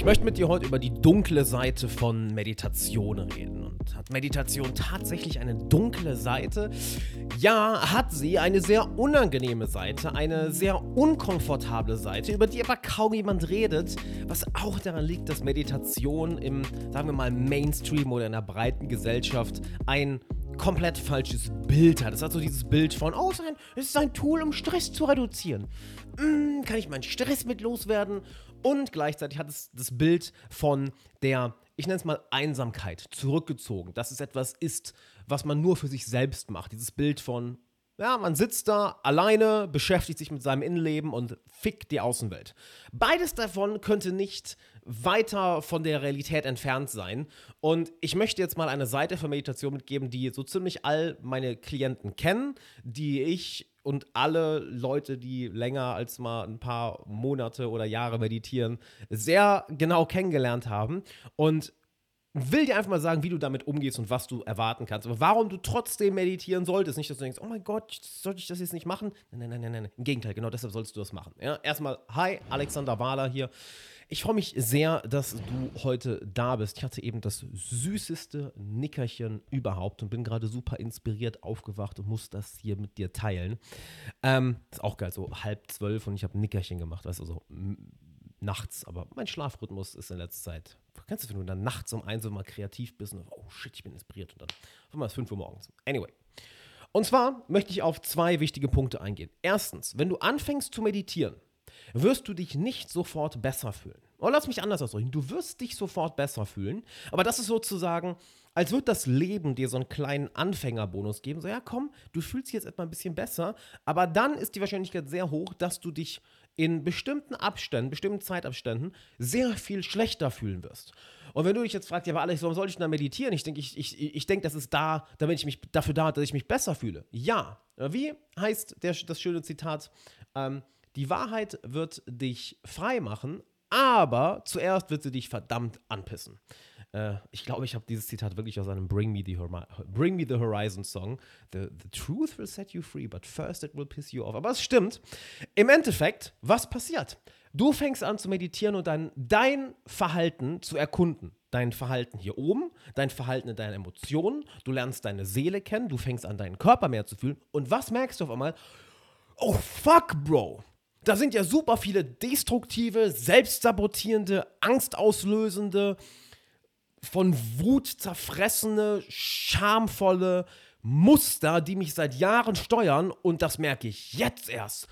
Ich möchte mit dir heute über die dunkle Seite von Meditation reden. Und hat Meditation tatsächlich eine dunkle Seite? Ja, hat sie eine sehr unangenehme Seite, eine sehr unkomfortable Seite, über die aber kaum jemand redet, was auch daran liegt, dass Meditation im, sagen wir mal, Mainstream oder in der breiten Gesellschaft ein komplett falsches Bild hat. Es hat so dieses Bild von, oh, es ist ein Tool, um Stress zu reduzieren. Mm, kann ich meinen Stress mit loswerden? Und gleichzeitig hat es das Bild von der, ich nenne es mal Einsamkeit, zurückgezogen. Dass es etwas ist, was man nur für sich selbst macht. Dieses Bild von, ja, man sitzt da alleine, beschäftigt sich mit seinem Innenleben und fickt die Außenwelt. Beides davon könnte nicht weiter von der Realität entfernt sein. Und ich möchte jetzt mal eine Seite für Meditation mitgeben, die so ziemlich all meine Klienten kennen, die ich und alle Leute, die länger als mal ein paar Monate oder Jahre meditieren, sehr genau kennengelernt haben. Und will dir einfach mal sagen, wie du damit umgehst und was du erwarten kannst. Aber warum du trotzdem meditieren solltest. Nicht, dass du denkst, oh mein Gott, sollte ich das jetzt nicht machen? Nein, nein, nein, nein, nein. Im Gegenteil, genau deshalb sollst du das machen. Ja, erstmal, hi, Alexander Wahler hier. Ich freue mich sehr, dass du heute da bist. Ich hatte eben das süßeste Nickerchen überhaupt und bin gerade super inspiriert aufgewacht und muss das hier mit dir teilen. Ähm, ist auch geil, so halb zwölf und ich habe Nickerchen gemacht, weißt du, so nachts, aber mein Schlafrhythmus ist in letzter Zeit. Kennst du, wenn du dann nachts um eins so mal kreativ bist und oh shit, ich bin inspiriert und dann auf einmal ist 5 Uhr morgens. Anyway. Und zwar möchte ich auf zwei wichtige Punkte eingehen. Erstens, wenn du anfängst zu meditieren, wirst du dich nicht sofort besser fühlen. Oder oh, lass mich anders ausdrücken. Du wirst dich sofort besser fühlen, aber das ist sozusagen, als würde das Leben dir so einen kleinen Anfängerbonus geben. So, ja, komm, du fühlst dich jetzt etwa ein bisschen besser, aber dann ist die Wahrscheinlichkeit sehr hoch, dass du dich in bestimmten Abständen, bestimmten Zeitabständen sehr viel schlechter fühlen wirst. Und wenn du dich jetzt fragst, ja, aber Alex, warum soll ich denn da meditieren? Ich denke, ich, ich, ich denk, das ist da, damit ich mich dafür da, dass ich mich besser fühle. Ja. Wie heißt der, das schöne Zitat? Ähm, die Wahrheit wird dich frei machen, aber zuerst wird sie dich verdammt anpissen. Äh, ich glaube, ich habe dieses Zitat wirklich aus einem Bring Me the, Bring Me the Horizon Song. The, the truth will set you free, but first it will piss you off. Aber es stimmt. Im Endeffekt, was passiert? Du fängst an zu meditieren und dann dein Verhalten zu erkunden. Dein Verhalten hier oben, dein Verhalten in deinen Emotionen, du lernst deine Seele kennen, du fängst an, deinen Körper mehr zu fühlen. Und was merkst du auf einmal? Oh fuck, Bro. Da sind ja super viele destruktive, selbstsabotierende, angstauslösende, von Wut zerfressene, schamvolle Muster, die mich seit Jahren steuern und das merke ich jetzt erst.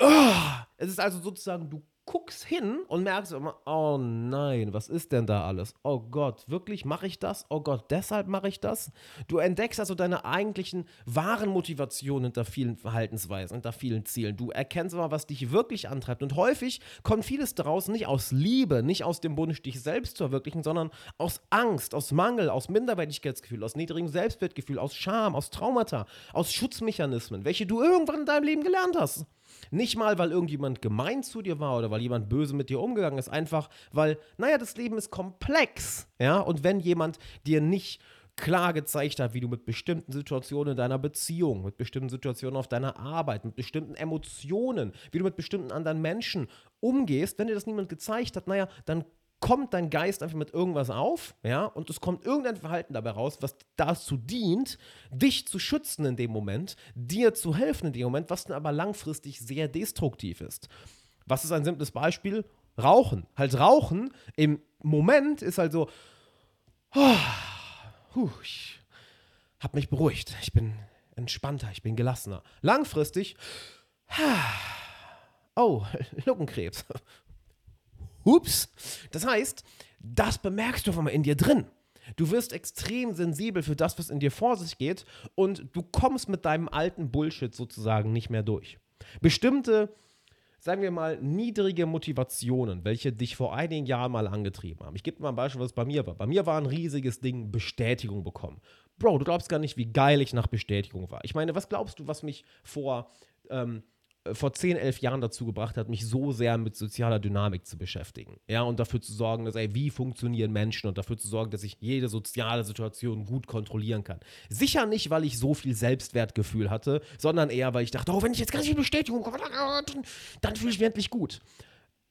Oh, es ist also sozusagen, du guckst hin und merkst immer, oh nein, was ist denn da alles? Oh Gott, wirklich mache ich das? Oh Gott, deshalb mache ich das? Du entdeckst also deine eigentlichen wahren Motivationen hinter vielen Verhaltensweisen, hinter vielen Zielen. Du erkennst immer, was dich wirklich antreibt. Und häufig kommt vieles daraus nicht aus Liebe, nicht aus dem Wunsch, dich selbst zu verwirklichen, sondern aus Angst, aus Mangel, aus Minderwertigkeitsgefühl, aus niedrigem Selbstwertgefühl, aus Scham, aus Traumata, aus Schutzmechanismen, welche du irgendwann in deinem Leben gelernt hast. Nicht mal, weil irgendjemand gemein zu dir war oder weil jemand böse mit dir umgegangen ist, einfach weil, naja, das Leben ist komplex. Ja, und wenn jemand dir nicht klar gezeigt hat, wie du mit bestimmten Situationen in deiner Beziehung, mit bestimmten Situationen auf deiner Arbeit, mit bestimmten Emotionen, wie du mit bestimmten anderen Menschen umgehst, wenn dir das niemand gezeigt hat, naja, dann kommt dein Geist einfach mit irgendwas auf, ja, und es kommt irgendein Verhalten dabei raus, was dazu dient, dich zu schützen in dem Moment, dir zu helfen in dem Moment, was dann aber langfristig sehr destruktiv ist. Was ist ein simples Beispiel? Rauchen. Halt Rauchen im Moment ist halt so, oh, huh, ich habe mich beruhigt, ich bin entspannter, ich bin gelassener. Langfristig, oh, Lungenkrebs. Hups. Das heißt, das bemerkst du auf einmal in dir drin. Du wirst extrem sensibel für das, was in dir vor sich geht und du kommst mit deinem alten Bullshit sozusagen nicht mehr durch. Bestimmte, sagen wir mal, niedrige Motivationen, welche dich vor einigen Jahren mal angetrieben haben. Ich gebe mal ein Beispiel, was bei mir war. Bei mir war ein riesiges Ding Bestätigung bekommen. Bro, du glaubst gar nicht, wie geil ich nach Bestätigung war. Ich meine, was glaubst du, was mich vor ähm, vor 10, 11 Jahren dazu gebracht hat, mich so sehr mit sozialer Dynamik zu beschäftigen. Ja, und dafür zu sorgen, dass, ey, wie funktionieren Menschen und dafür zu sorgen, dass ich jede soziale Situation gut kontrollieren kann. Sicher nicht, weil ich so viel Selbstwertgefühl hatte, sondern eher, weil ich dachte, oh, wenn ich jetzt ganz viel Bestätigung komme, dann, dann fühle ich mich endlich gut.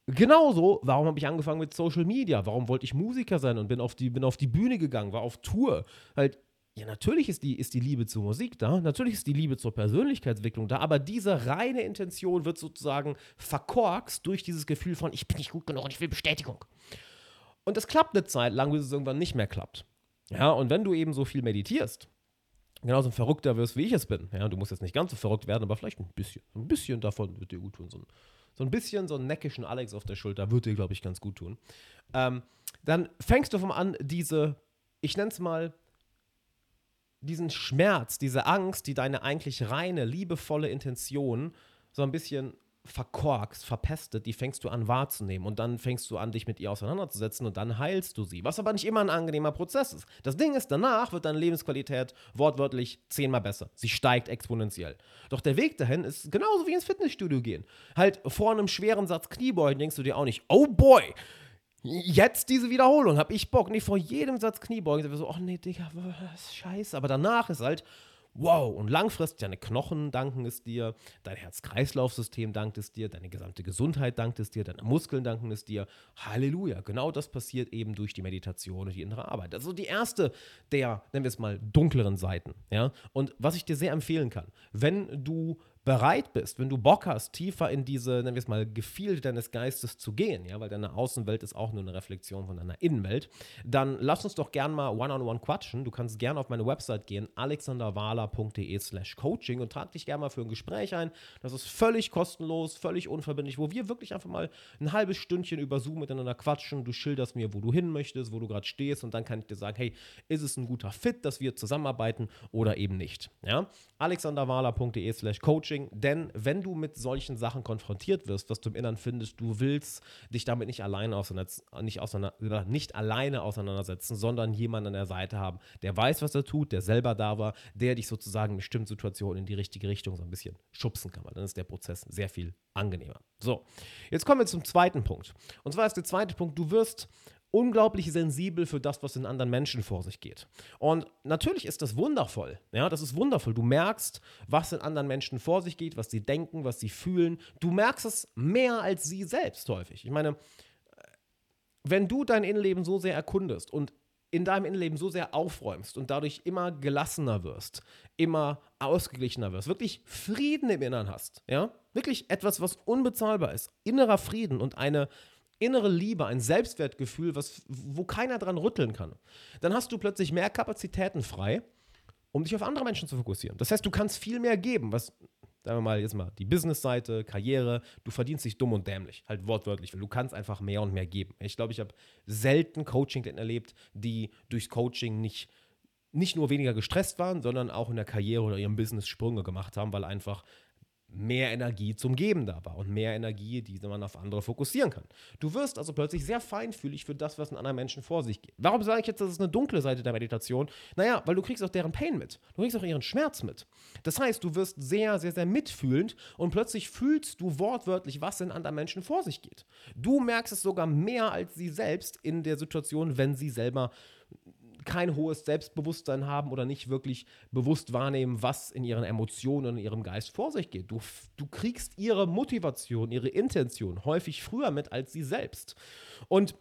Genauso, warum habe ich angefangen mit Social Media? Warum wollte ich Musiker sein und bin auf die, bin auf die Bühne gegangen, war auf Tour? Halt, ja, natürlich ist die, ist die Liebe zur Musik da, natürlich ist die Liebe zur Persönlichkeitsentwicklung da, aber diese reine Intention wird sozusagen verkorkst durch dieses Gefühl von, ich bin nicht gut genug und ich will Bestätigung. Und das klappt eine Zeit lang, bis es irgendwann nicht mehr klappt. Ja, und wenn du eben so viel meditierst, genauso ein Verrückter wirst, wie ich es bin, ja, du musst jetzt nicht ganz so verrückt werden, aber vielleicht ein bisschen, ein bisschen davon wird dir gut tun, so ein so ein bisschen so einen neckischen Alex auf der Schulter würde dir, glaube ich, ganz gut tun. Ähm, dann fängst du vom an, diese, ich nenne es mal, diesen Schmerz, diese Angst, die deine eigentlich reine, liebevolle Intention so ein bisschen verkorkst, verpestet, die fängst du an wahrzunehmen und dann fängst du an, dich mit ihr auseinanderzusetzen und dann heilst du sie, was aber nicht immer ein angenehmer Prozess ist. Das Ding ist, danach wird deine Lebensqualität wortwörtlich zehnmal besser. Sie steigt exponentiell. Doch der Weg dahin ist genauso wie ins Fitnessstudio gehen. Halt vor einem schweren Satz Kniebeugen denkst du dir auch nicht, oh boy, Jetzt diese Wiederholung, hab ich Bock. Nicht vor jedem Satz Kniebeugen so, ach nee, Digga, ist scheiße. Aber danach ist halt, wow, und langfristig deine Knochen danken es dir, dein Herz-Kreislauf-System dankt es dir, deine gesamte Gesundheit dankt es dir, deine Muskeln danken es dir. Halleluja. Genau das passiert eben durch die Meditation und die innere Arbeit. Also die erste der, nennen wir es mal, dunkleren Seiten. Ja? Und was ich dir sehr empfehlen kann, wenn du bereit bist, wenn du Bock hast, tiefer in diese, nennen wir es mal, Gefilde deines Geistes zu gehen, ja, weil deine Außenwelt ist auch nur eine Reflexion von deiner Innenwelt, dann lass uns doch gern mal one-on-one -on -one quatschen. Du kannst gerne auf meine Website gehen, alexanderwala.de slash coaching und trag dich gerne mal für ein Gespräch ein. Das ist völlig kostenlos, völlig unverbindlich, wo wir wirklich einfach mal ein halbes Stündchen über Zoom miteinander quatschen. Du schilderst mir, wo du hin möchtest, wo du gerade stehst und dann kann ich dir sagen, hey, ist es ein guter Fit, dass wir zusammenarbeiten oder eben nicht. Ja? alexanderwala.de slash coaching Coaching, denn wenn du mit solchen Sachen konfrontiert wirst, was du im Inneren findest, du willst dich damit nicht alleine auseinander, nicht, auseinander, nicht alleine auseinandersetzen, sondern jemanden an der Seite haben, der weiß, was er tut, der selber da war, der dich sozusagen in bestimmten Situationen in die richtige Richtung so ein bisschen schubsen kann, weil dann ist der Prozess sehr viel angenehmer. So, jetzt kommen wir zum zweiten Punkt. Und zwar ist der zweite Punkt, du wirst unglaublich sensibel für das, was in anderen Menschen vor sich geht. Und natürlich ist das wundervoll. Ja, das ist wundervoll. Du merkst, was in anderen Menschen vor sich geht, was sie denken, was sie fühlen. Du merkst es mehr als sie selbst häufig. Ich meine, wenn du dein Innenleben so sehr erkundest und in deinem Innenleben so sehr aufräumst und dadurch immer gelassener wirst, immer ausgeglichener wirst, wirklich Frieden im Inneren hast, ja, wirklich etwas, was unbezahlbar ist, innerer Frieden und eine innere Liebe, ein Selbstwertgefühl, was, wo keiner dran rütteln kann, dann hast du plötzlich mehr Kapazitäten frei, um dich auf andere Menschen zu fokussieren. Das heißt, du kannst viel mehr geben, was, sagen wir mal, jetzt mal die Businessseite, Karriere, du verdienst dich dumm und dämlich, halt wortwörtlich, weil du kannst einfach mehr und mehr geben. Ich glaube, ich habe selten Coaching erlebt, die durchs Coaching nicht nicht nur weniger gestresst waren, sondern auch in der Karriere oder ihrem Business Sprünge gemacht haben, weil einfach mehr Energie zum Geben da war und mehr Energie, die man auf andere fokussieren kann. Du wirst also plötzlich sehr feinfühlig für das, was in anderen Menschen vor sich geht. Warum sage ich jetzt, das ist eine dunkle Seite der Meditation? Naja, weil du kriegst auch deren Pain mit. Du kriegst auch ihren Schmerz mit. Das heißt, du wirst sehr, sehr, sehr mitfühlend und plötzlich fühlst du wortwörtlich, was in anderen Menschen vor sich geht. Du merkst es sogar mehr als sie selbst in der Situation, wenn sie selber kein hohes Selbstbewusstsein haben oder nicht wirklich bewusst wahrnehmen, was in ihren Emotionen und ihrem Geist vor sich geht. Du, du kriegst ihre Motivation, ihre Intention häufig früher mit als sie selbst. Und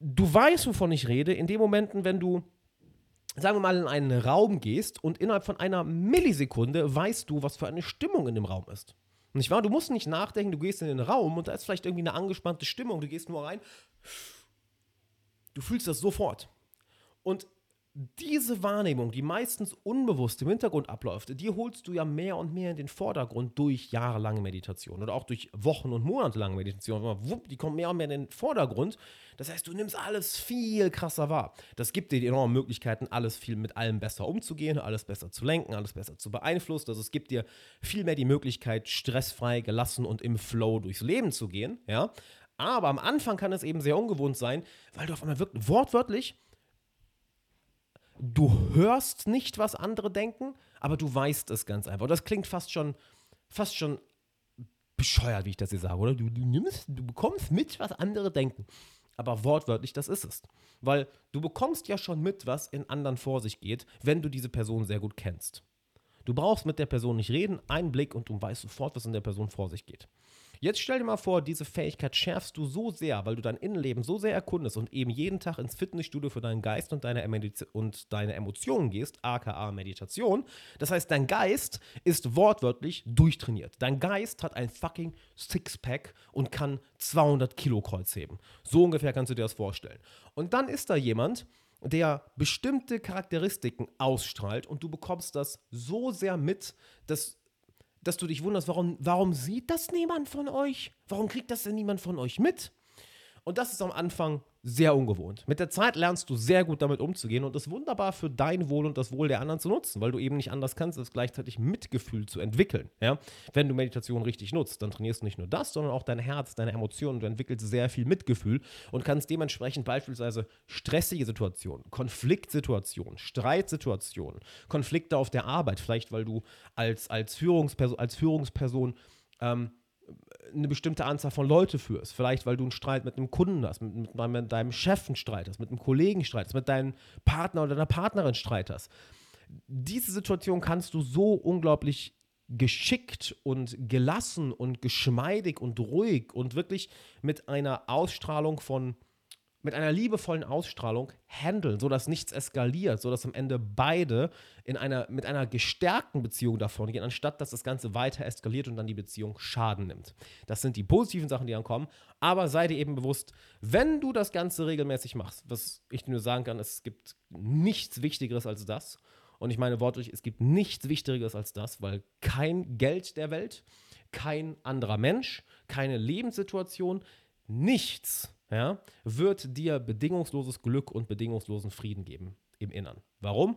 du weißt, wovon ich rede, in den Momenten, wenn du sagen wir mal, in einen Raum gehst und innerhalb von einer Millisekunde weißt du, was für eine Stimmung in dem Raum ist. Nicht wahr? Du musst nicht nachdenken, du gehst in den Raum und da ist vielleicht irgendwie eine angespannte Stimmung, du gehst nur rein. Du fühlst das sofort. Und diese Wahrnehmung, die meistens unbewusst im Hintergrund abläuft, die holst du ja mehr und mehr in den Vordergrund durch jahrelange Meditation oder auch durch Wochen- und monatelange Meditation. Die kommt mehr und mehr in den Vordergrund. Das heißt, du nimmst alles viel krasser wahr. Das gibt dir die enormen Möglichkeiten, alles viel mit allem besser umzugehen, alles besser zu lenken, alles besser zu beeinflussen. Also es gibt dir viel mehr die Möglichkeit, stressfrei, gelassen und im Flow durchs Leben zu gehen. Ja? Aber am Anfang kann es eben sehr ungewohnt sein, weil du auf einmal wirklich wortwörtlich du hörst nicht, was andere denken, aber du weißt es ganz einfach. Und das klingt fast schon, fast schon bescheuert, wie ich das hier sage, oder? Du, du nimmst, du bekommst mit, was andere denken. Aber wortwörtlich, das ist es. Weil du bekommst ja schon mit, was in anderen vor sich geht, wenn du diese Person sehr gut kennst. Du brauchst mit der Person nicht reden, einen Blick und du weißt sofort, was in der Person vor sich geht. Jetzt stell dir mal vor, diese Fähigkeit schärfst du so sehr, weil du dein Innenleben so sehr erkundest und eben jeden Tag ins Fitnessstudio für deinen Geist und deine, und deine Emotionen gehst, aka Meditation. Das heißt, dein Geist ist wortwörtlich durchtrainiert. Dein Geist hat ein fucking Sixpack und kann 200 Kilo Kreuz heben. So ungefähr kannst du dir das vorstellen. Und dann ist da jemand, der bestimmte Charakteristiken ausstrahlt und du bekommst das so sehr mit, dass dass du dich wunderst, warum, warum sieht das niemand von euch? Warum kriegt das denn niemand von euch mit? Und das ist am Anfang sehr ungewohnt. Mit der Zeit lernst du sehr gut damit umzugehen und es wunderbar für dein Wohl und das Wohl der anderen zu nutzen, weil du eben nicht anders kannst, als gleichzeitig Mitgefühl zu entwickeln. Ja? Wenn du Meditation richtig nutzt, dann trainierst du nicht nur das, sondern auch dein Herz, deine Emotionen. Du entwickelst sehr viel Mitgefühl und kannst dementsprechend beispielsweise stressige Situationen, Konfliktsituationen, Streitsituationen, Konflikte auf der Arbeit, vielleicht weil du als, als, Führungsperson, als Führungsperson ähm, eine bestimmte Anzahl von Leute führst. Vielleicht, weil du einen Streit mit einem Kunden hast, mit, mit, mit deinem Chef einen Streit hast, mit einem Kollegen Streit hast, mit deinem Partner oder deiner Partnerin Streit hast. Diese Situation kannst du so unglaublich geschickt und gelassen und geschmeidig und ruhig und wirklich mit einer Ausstrahlung von mit einer liebevollen Ausstrahlung handeln, sodass nichts eskaliert, sodass am Ende beide in einer, mit einer gestärkten Beziehung davon gehen, anstatt dass das Ganze weiter eskaliert und dann die Beziehung Schaden nimmt. Das sind die positiven Sachen, die dann kommen. Aber sei dir eben bewusst, wenn du das Ganze regelmäßig machst, was ich dir nur sagen kann, es gibt nichts Wichtigeres als das. Und ich meine wortlich, es gibt nichts Wichtigeres als das, weil kein Geld der Welt, kein anderer Mensch, keine Lebenssituation, nichts ja, wird dir bedingungsloses Glück und bedingungslosen Frieden geben im Innern. Warum?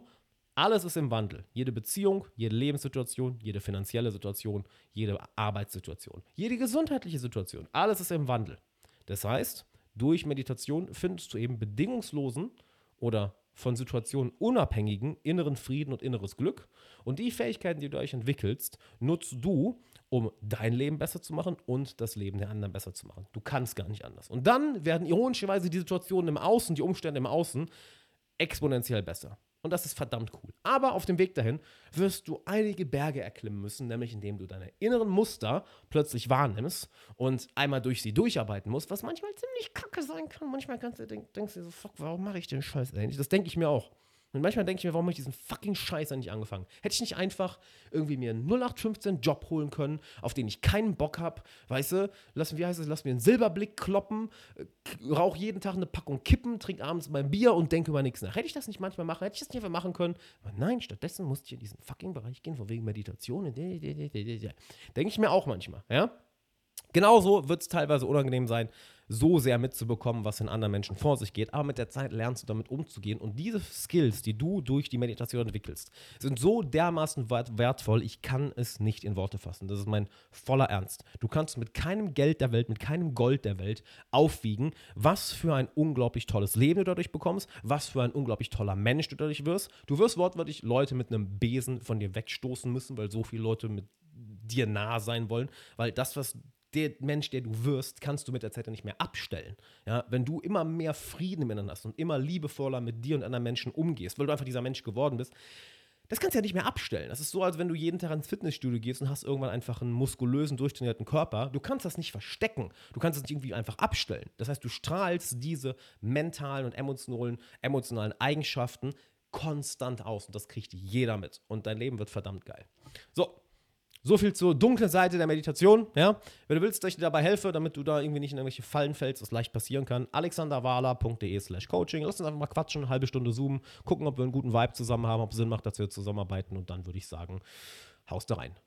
Alles ist im Wandel. Jede Beziehung, jede Lebenssituation, jede finanzielle Situation, jede Arbeitssituation, jede gesundheitliche Situation, alles ist im Wandel. Das heißt, durch Meditation findest du eben bedingungslosen oder von Situationen unabhängigen inneren Frieden und inneres Glück. Und die Fähigkeiten, die du euch entwickelst, nutzt du, um dein Leben besser zu machen und das Leben der anderen besser zu machen. Du kannst gar nicht anders. Und dann werden ironischerweise die Situationen im Außen, die Umstände im Außen exponentiell besser. Und das ist verdammt cool. Aber auf dem Weg dahin wirst du einige Berge erklimmen müssen, nämlich indem du deine inneren Muster plötzlich wahrnimmst und einmal durch sie durcharbeiten musst, was manchmal ziemlich kacke sein kann. Manchmal kannst du, denk, denkst du dir so, fuck, warum mache ich den Scheiß eigentlich? Das denke ich mir auch. Und manchmal denke ich mir, warum habe ich diesen fucking Scheiß nicht angefangen? Hätte ich nicht einfach irgendwie mir einen 0815 Job holen können, auf den ich keinen Bock habe, weißt du? Lass, wie heißt es? Lass mir einen Silberblick kloppen, äh, rauch jeden Tag eine Packung Kippen, trink abends mein Bier und denke über nichts nach. Hätte ich das nicht manchmal machen? Hätte ich das nicht einfach machen können? Aber nein, stattdessen musste ich in diesen fucking Bereich gehen, von wegen Meditation. Denke ich mir auch manchmal, ja? Genauso wird es teilweise unangenehm sein, so sehr mitzubekommen, was in anderen Menschen vor sich geht. Aber mit der Zeit lernst du damit umzugehen. Und diese Skills, die du durch die Meditation entwickelst, sind so dermaßen wertvoll, ich kann es nicht in Worte fassen. Das ist mein voller Ernst. Du kannst mit keinem Geld der Welt, mit keinem Gold der Welt aufwiegen, was für ein unglaublich tolles Leben du dadurch bekommst, was für ein unglaublich toller Mensch du dadurch wirst. Du wirst wortwörtlich Leute mit einem Besen von dir wegstoßen müssen, weil so viele Leute mit dir nah sein wollen, weil das, was der Mensch, der du wirst, kannst du mit der Zeit nicht mehr abstellen. Ja, wenn du immer mehr Frieden miteinander hast und immer liebevoller mit dir und anderen Menschen umgehst, weil du einfach dieser Mensch geworden bist, das kannst du ja nicht mehr abstellen. Das ist so, als wenn du jeden Tag ins Fitnessstudio gehst und hast irgendwann einfach einen muskulösen, durchtrainierten Körper. Du kannst das nicht verstecken. Du kannst es nicht irgendwie einfach abstellen. Das heißt, du strahlst diese mentalen und emotionalen, emotionalen Eigenschaften konstant aus. Und das kriegt jeder mit. Und dein Leben wird verdammt geil. So, so viel zur dunklen Seite der Meditation. Ja? Wenn du willst, dass ich dir dabei helfe, damit du da irgendwie nicht in irgendwelche Fallen fällst, was leicht passieren kann, alexanderwala.de slash coaching. Lass uns einfach mal quatschen, eine halbe Stunde zoomen, gucken, ob wir einen guten Vibe zusammen haben, ob es Sinn macht, dass wir zusammenarbeiten und dann würde ich sagen, haust da rein.